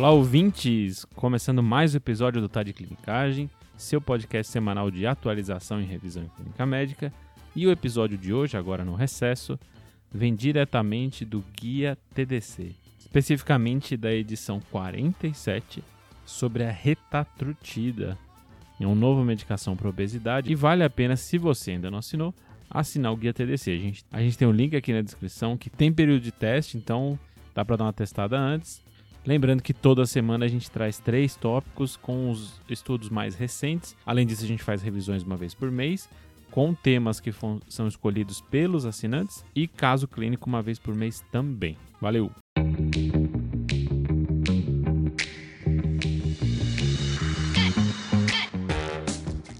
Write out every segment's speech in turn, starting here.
Olá, ouvintes! Começando mais um episódio do Tá de Clinicagem, seu podcast semanal de atualização e revisão em clínica médica. E o episódio de hoje, agora no recesso, vem diretamente do Guia TDC, especificamente da edição 47 sobre a retatrutida. É uma nova medicação para obesidade e vale a pena, se você ainda não assinou, assinar o Guia TDC. A gente, a gente tem um link aqui na descrição que tem período de teste, então dá para dar uma testada antes. Lembrando que toda semana a gente traz três tópicos com os estudos mais recentes. Além disso, a gente faz revisões uma vez por mês, com temas que são escolhidos pelos assinantes e caso clínico uma vez por mês também. Valeu!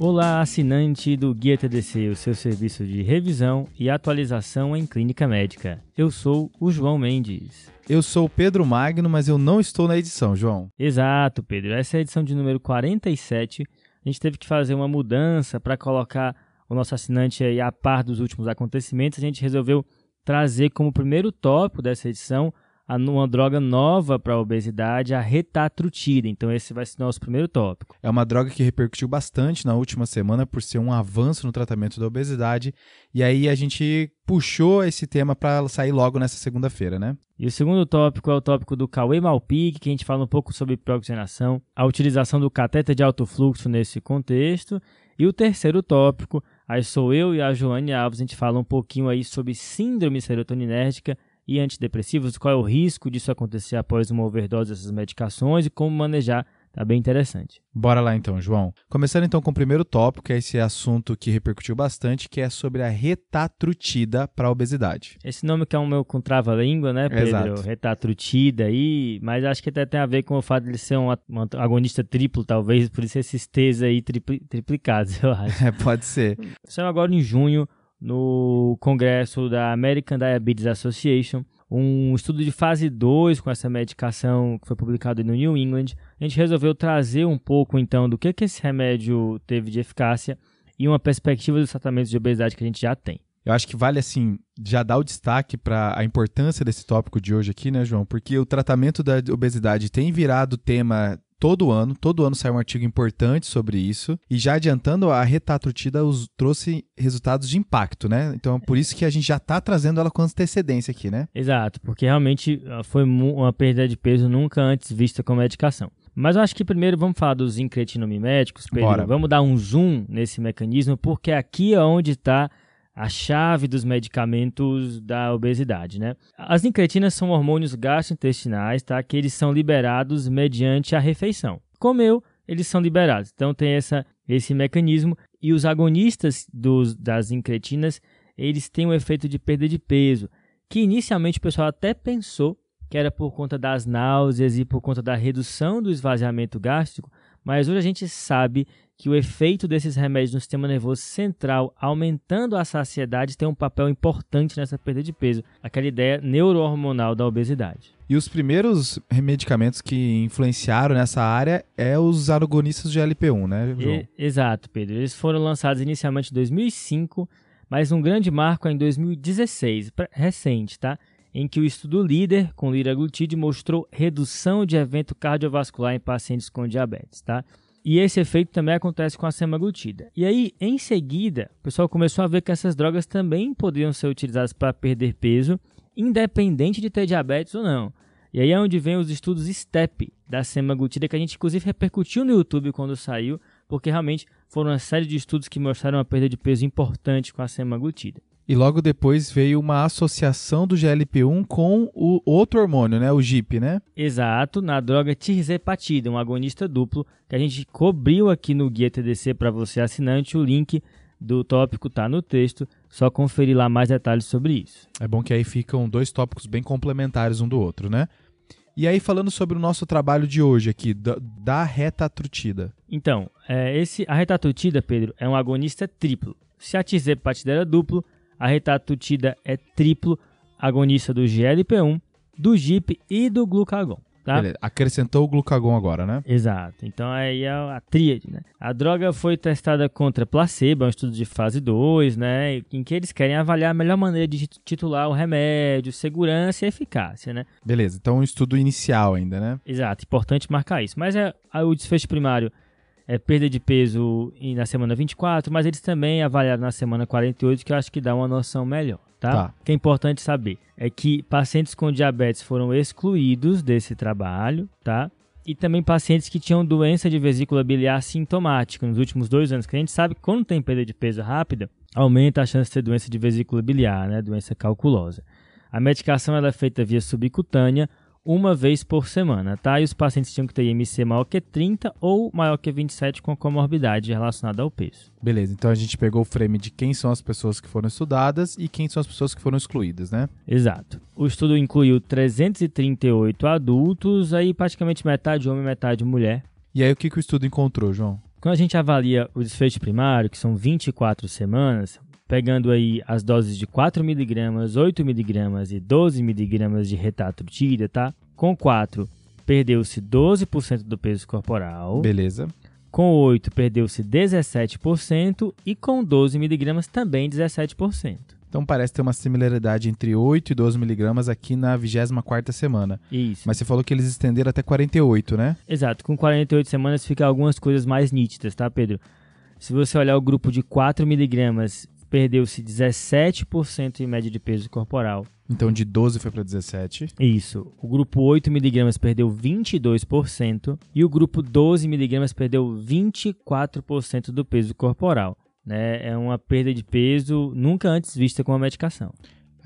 Olá, assinante do Guia TDC, o seu serviço de revisão e atualização em clínica médica. Eu sou o João Mendes. Eu sou o Pedro Magno, mas eu não estou na edição, João. Exato, Pedro. Essa é a edição de número 47. A gente teve que fazer uma mudança para colocar o nosso assinante aí a par dos últimos acontecimentos. A gente resolveu trazer como primeiro tópico dessa edição uma droga nova para a obesidade, a retatrutida. Então esse vai ser o nosso primeiro tópico. É uma droga que repercutiu bastante na última semana por ser um avanço no tratamento da obesidade. E aí a gente puxou esse tema para sair logo nessa segunda-feira, né? E o segundo tópico é o tópico do Cauê Malpique, que a gente fala um pouco sobre pré-oxigenação, a utilização do cateter de alto fluxo nesse contexto. E o terceiro tópico, aí sou eu e a Joane Alves, a gente fala um pouquinho aí sobre síndrome serotoninérgica e antidepressivos, qual é o risco disso acontecer após uma overdose dessas medicações e como manejar. Tá bem interessante. Bora lá então, João. Começando então com o primeiro tópico, que é esse assunto que repercutiu bastante, que é sobre a retatrutida para a obesidade. Esse nome que é um meu com trava-língua, né, Pedro? Exato. Retatrutida aí, mas acho que até tem a ver com o fato de ele ser um, agonista triplo, talvez, por isso esses T's aí tripli, triplicados, eu acho. É, pode ser. Saiu agora em junho no congresso da American Diabetes Association, um estudo de fase 2 com essa medicação que foi publicado no New England. A gente resolveu trazer um pouco então do que, que esse remédio teve de eficácia e uma perspectiva dos tratamentos de obesidade que a gente já tem. Eu acho que vale assim já dar o destaque para a importância desse tópico de hoje aqui, né, João? Porque o tratamento da obesidade tem virado tema todo ano, todo ano sai um artigo importante sobre isso. E já adiantando, a retatrutida os, trouxe resultados de impacto, né? Então é por isso que a gente já está trazendo ela com antecedência aqui, né? Exato, porque realmente ah, foi uma perda de peso nunca antes vista com medicação. Mas eu acho que primeiro vamos falar dos incretinamiméticos, Pedro. Bora. Vamos dar um zoom nesse mecanismo, porque aqui é onde está a chave dos medicamentos da obesidade, né? As incretinas são hormônios gastrointestinais, tá? Que eles são liberados mediante a refeição. Comeu, eles são liberados. Então tem essa, esse mecanismo e os agonistas dos, das incretinas, eles têm um efeito de perda de peso, que inicialmente o pessoal até pensou que era por conta das náuseas e por conta da redução do esvaziamento gástrico, mas hoje a gente sabe que o efeito desses remédios no sistema nervoso central, aumentando a saciedade, tem um papel importante nessa perda de peso. Aquela ideia neurohormonal da obesidade. E os primeiros medicamentos que influenciaram nessa área é os agonistas de LP1, né, João? E, exato, Pedro. Eles foram lançados inicialmente em 2005, mas um grande marco é em 2016, recente, tá? Em que o estudo líder com liraglutide mostrou redução de evento cardiovascular em pacientes com diabetes, tá? E esse efeito também acontece com a semaglutida. E aí, em seguida, o pessoal começou a ver que essas drogas também poderiam ser utilizadas para perder peso, independente de ter diabetes ou não. E aí é onde vem os estudos STEP da semaglutida, que a gente inclusive repercutiu no YouTube quando saiu, porque realmente foram uma série de estudos que mostraram uma perda de peso importante com a semaglutida. E logo depois veio uma associação do GLP-1 com o outro hormônio, né? O GIP, né? Exato, na droga tirzepatida, um agonista duplo, que a gente cobriu aqui no Guia TDC para você assinante. O link do tópico tá no texto, só conferir lá mais detalhes sobre isso. É bom que aí ficam dois tópicos bem complementares um do outro, né? E aí, falando sobre o nosso trabalho de hoje aqui, da, da retatrutida. Então, é, esse, a retatrutida, Pedro, é um agonista triplo. Se a tirzepatida era duplo, a retatutida é triplo agonista do GLP-1, do GIP e do glucagon. tá? Beleza. Acrescentou o glucagon agora, né? Exato. Então aí é a tríade, né? A droga foi testada contra placebo, é um estudo de fase 2, né? Em que eles querem avaliar a melhor maneira de titular o remédio, segurança e eficácia, né? Beleza. Então um estudo inicial ainda, né? Exato. Importante marcar isso. Mas é, o desfecho primário é, perda de peso na semana 24, mas eles também avaliaram na semana 48, que eu acho que dá uma noção melhor, tá? tá? O que é importante saber é que pacientes com diabetes foram excluídos desse trabalho, tá? E também pacientes que tinham doença de vesícula biliar sintomática nos últimos dois anos, que a gente sabe que quando tem perda de peso rápida, aumenta a chance de ter doença de vesícula biliar, né? Doença calculosa. A medicação ela é feita via subcutânea uma vez por semana, tá? E os pacientes tinham que ter IMC maior que 30 ou maior que 27 com comorbidade relacionada ao peso. Beleza, então a gente pegou o frame de quem são as pessoas que foram estudadas e quem são as pessoas que foram excluídas, né? Exato. O estudo incluiu 338 adultos, aí praticamente metade homem, metade mulher. E aí o que, que o estudo encontrou, João? Quando a gente avalia o desfecho primário, que são 24 semanas, pegando aí as doses de 4mg, 8mg e 12mg de retatrutida, tá? Com 4, perdeu-se 12% do peso corporal. Beleza. Com 8, perdeu-se 17% e com 12mg também 17%. Então parece ter uma similaridade entre 8 e 12 miligramas aqui na 24 semana. Isso. Mas você falou que eles estenderam até 48, né? Exato. Com 48 semanas fica algumas coisas mais nítidas, tá, Pedro? Se você olhar o grupo de 4 miligramas perdeu-se 17% em média de peso corporal. Então de 12 foi para 17. Isso. O grupo 8mg perdeu 22% e o grupo 12mg perdeu 24% do peso corporal. Né? É uma perda de peso nunca antes vista com a medicação.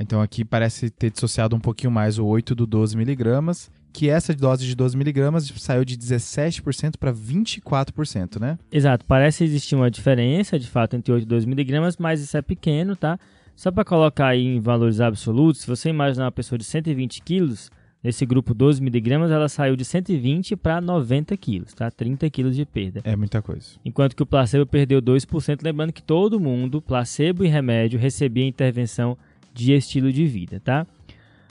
Então aqui parece ter dissociado um pouquinho mais o 8 do 12 miligramas que essa dose de 12 miligramas saiu de 17% para 24%, né? Exato, parece existir uma diferença, de fato, entre 8 e 12 miligramas, mas isso é pequeno, tá? Só para colocar aí em valores absolutos, se você imaginar uma pessoa de 120 quilos, nesse grupo 12 miligramas, ela saiu de 120 para 90 quilos, tá? 30 quilos de perda. É muita coisa. Enquanto que o placebo perdeu 2%, lembrando que todo mundo, placebo e remédio, recebia intervenção de estilo de vida, tá?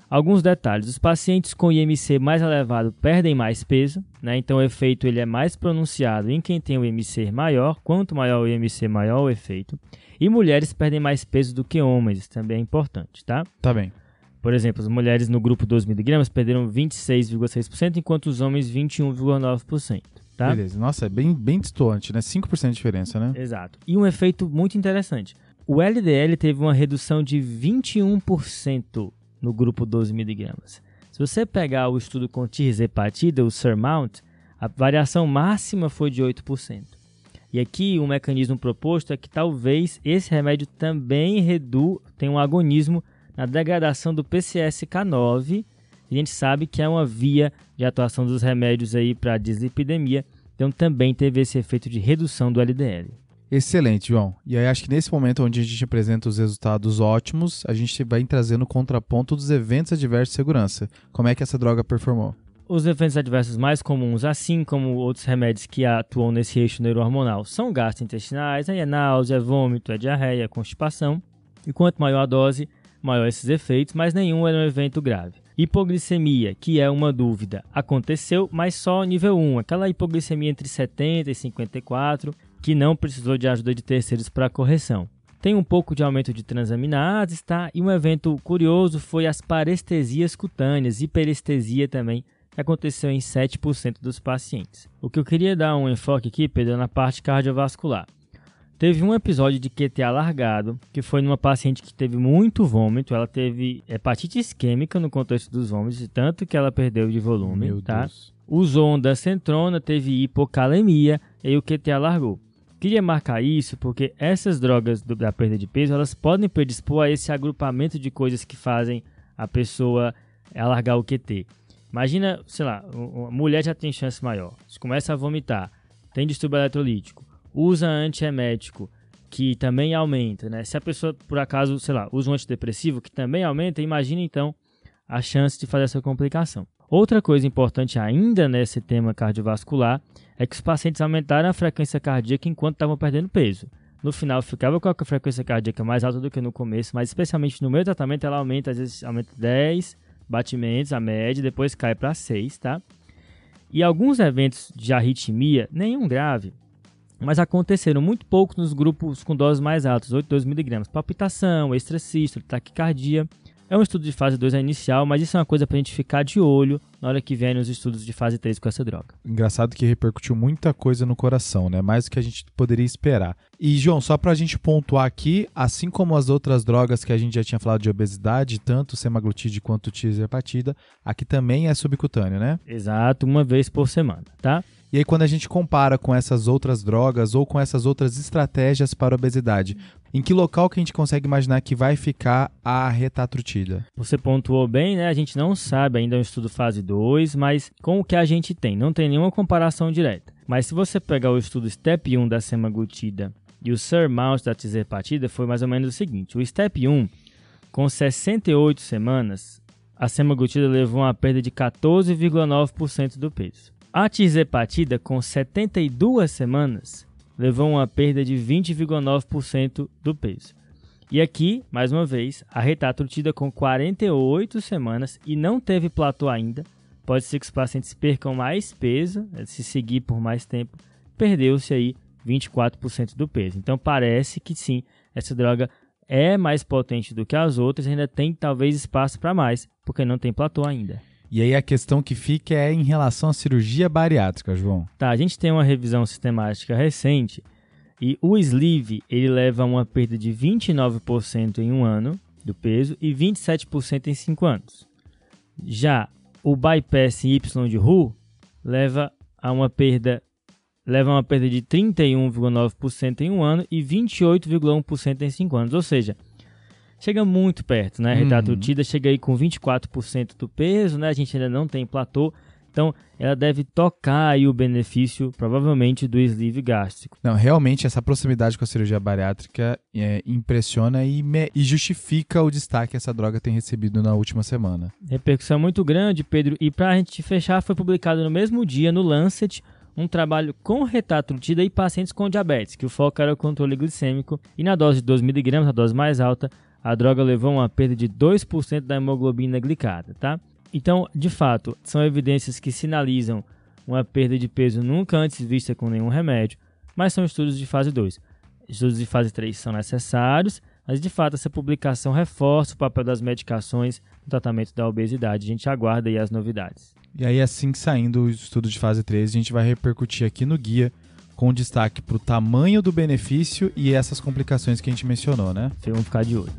Alguns detalhes: os pacientes com IMC mais elevado perdem mais peso, né? então o efeito ele é mais pronunciado em quem tem o IMC maior. Quanto maior o IMC, maior o efeito. E mulheres perdem mais peso do que homens, isso também é importante, tá? Tá bem. Por exemplo, as mulheres no grupo 2mg perderam 26,6%, enquanto os homens 21,9%. Tá? Beleza. Nossa, é bem, bem distante, né? 5% de diferença, né? Exato. E um efeito muito interessante. O LDL teve uma redução de 21% no grupo 12mg. Se você pegar o estudo com tirzepatida, o SURMOUNT, a variação máxima foi de 8%. E aqui o um mecanismo proposto é que talvez esse remédio também redu tenha um agonismo na degradação do PCSK9. A gente sabe que é uma via de atuação dos remédios aí para dislipidemia, então também teve esse efeito de redução do LDL. Excelente, João. E aí acho que nesse momento onde a gente apresenta os resultados ótimos, a gente vai trazendo o contraponto dos eventos adversos de segurança. Como é que essa droga performou? Os eventos adversos mais comuns, assim como outros remédios que atuam nesse eixo neurohormonal, são gastrointestinais, aí é náusea, vômito, é diarreia, é constipação. E quanto maior a dose, maior esses efeitos, mas nenhum é um evento grave. Hipoglicemia, que é uma dúvida, aconteceu, mas só nível 1, aquela hipoglicemia entre 70 e 54, que não precisou de ajuda de terceiros para correção. Tem um pouco de aumento de transaminases, tá? E um evento curioso foi as parestesias cutâneas, hiperestesia também, que aconteceu em 7% dos pacientes. O que eu queria dar um enfoque aqui, Pedro, é na parte cardiovascular. Teve um episódio de QT alargado, que foi numa paciente que teve muito vômito, ela teve hepatite isquêmica no contexto dos vômitos, tanto que ela perdeu de volume, Meu tá? Deus. Usou ondancentrona, teve hipocalemia e o QT alargou. Queria marcar isso porque essas drogas do, da perda de peso elas podem predispor a esse agrupamento de coisas que fazem a pessoa alargar o QT. Imagina, sei lá, uma mulher já tem chance maior, começa a vomitar, tem distúrbio eletrolítico, usa antiemético, que também aumenta, né? Se a pessoa, por acaso, sei lá, usa um antidepressivo, que também aumenta, imagina então a chance de fazer essa complicação. Outra coisa importante ainda nesse tema cardiovascular é que os pacientes aumentaram a frequência cardíaca enquanto estavam perdendo peso. No final, ficava com a frequência cardíaca mais alta do que no começo, mas especialmente no do tratamento, ela aumenta, às vezes aumenta 10 batimentos, a média, depois cai para 6, tá? E alguns eventos de arritmia, nenhum grave, mas aconteceram muito pouco nos grupos com doses mais altas, 8 2 mg, palpitação, extracístole, taquicardia. É um estudo de fase 2 inicial, mas isso é uma coisa para a gente ficar de olho na hora que vierem os estudos de fase 3 com essa droga. Engraçado que repercutiu muita coisa no coração, né? Mais do que a gente poderia esperar. E, João, só para a gente pontuar aqui, assim como as outras drogas que a gente já tinha falado de obesidade, tanto semaglutide quanto tirzepatida, aqui também é subcutâneo, né? Exato, uma vez por semana, tá? E aí, quando a gente compara com essas outras drogas ou com essas outras estratégias para a obesidade, em que local que a gente consegue imaginar que vai ficar a retatrutida? Você pontuou bem, né? A gente não sabe ainda é um estudo fase 2, mas com o que a gente tem, não tem nenhuma comparação direta. Mas se você pegar o estudo STEP 1 da semaglutida e o SURMOUNT da tirzepatida, foi mais ou menos o seguinte. O STEP 1, com 68 semanas, a semaglutida levou uma perda de 14,9% do peso. A tirzepatida, com 72 semanas, levou uma perda de 20,9% do peso. E aqui, mais uma vez, a retatrutida com 48 semanas e não teve platô ainda. Pode ser que os pacientes percam mais peso, eh, se seguir por mais tempo, perdeu-se aí 24% do peso. Então parece que sim, essa droga é mais potente do que as outras, ainda tem talvez espaço para mais, porque não tem platô ainda. E aí a questão que fica é em relação à cirurgia bariátrica, João. Tá, a gente tem uma revisão sistemática recente e o sleeve ele leva a uma perda de 29% em um ano do peso e 27% em 5 anos. Já o bypass Y de Hu leva a uma perda leva a uma perda de 31,9% em um ano e 28,1% em 5 anos, ou seja, chega muito perto, né? Retatutida uhum. chega aí com 24% do peso, né? A gente ainda não tem platô. Então, ela deve tocar aí o benefício, provavelmente, do sleeve gástrico. Não, realmente, essa proximidade com a cirurgia bariátrica é, impressiona e, me, e, justifica o destaque que essa droga tem recebido na última semana. Repercussão muito grande, Pedro. E para a gente fechar, foi publicado no mesmo dia, no Lancet, um trabalho com retatrutida e pacientes com diabetes, que o foco era o controle glicêmico. E na dose de 2mg, a dose mais alta, a droga levou a uma perda de 2% da hemoglobina glicada, tá? Então, de fato, são evidências que sinalizam uma perda de peso nunca antes vista com nenhum remédio, mas são estudos de fase 2. Estudos de fase 3 são necessários, mas de fato essa publicação reforça o papel das medicações no tratamento da obesidade. A gente aguarda aí as novidades. E aí, assim que saindo o estudo de fase 3, a gente vai repercutir aqui no guia com destaque para o tamanho do benefício e essas complicações que a gente mencionou, né? Vamos ficar de olho.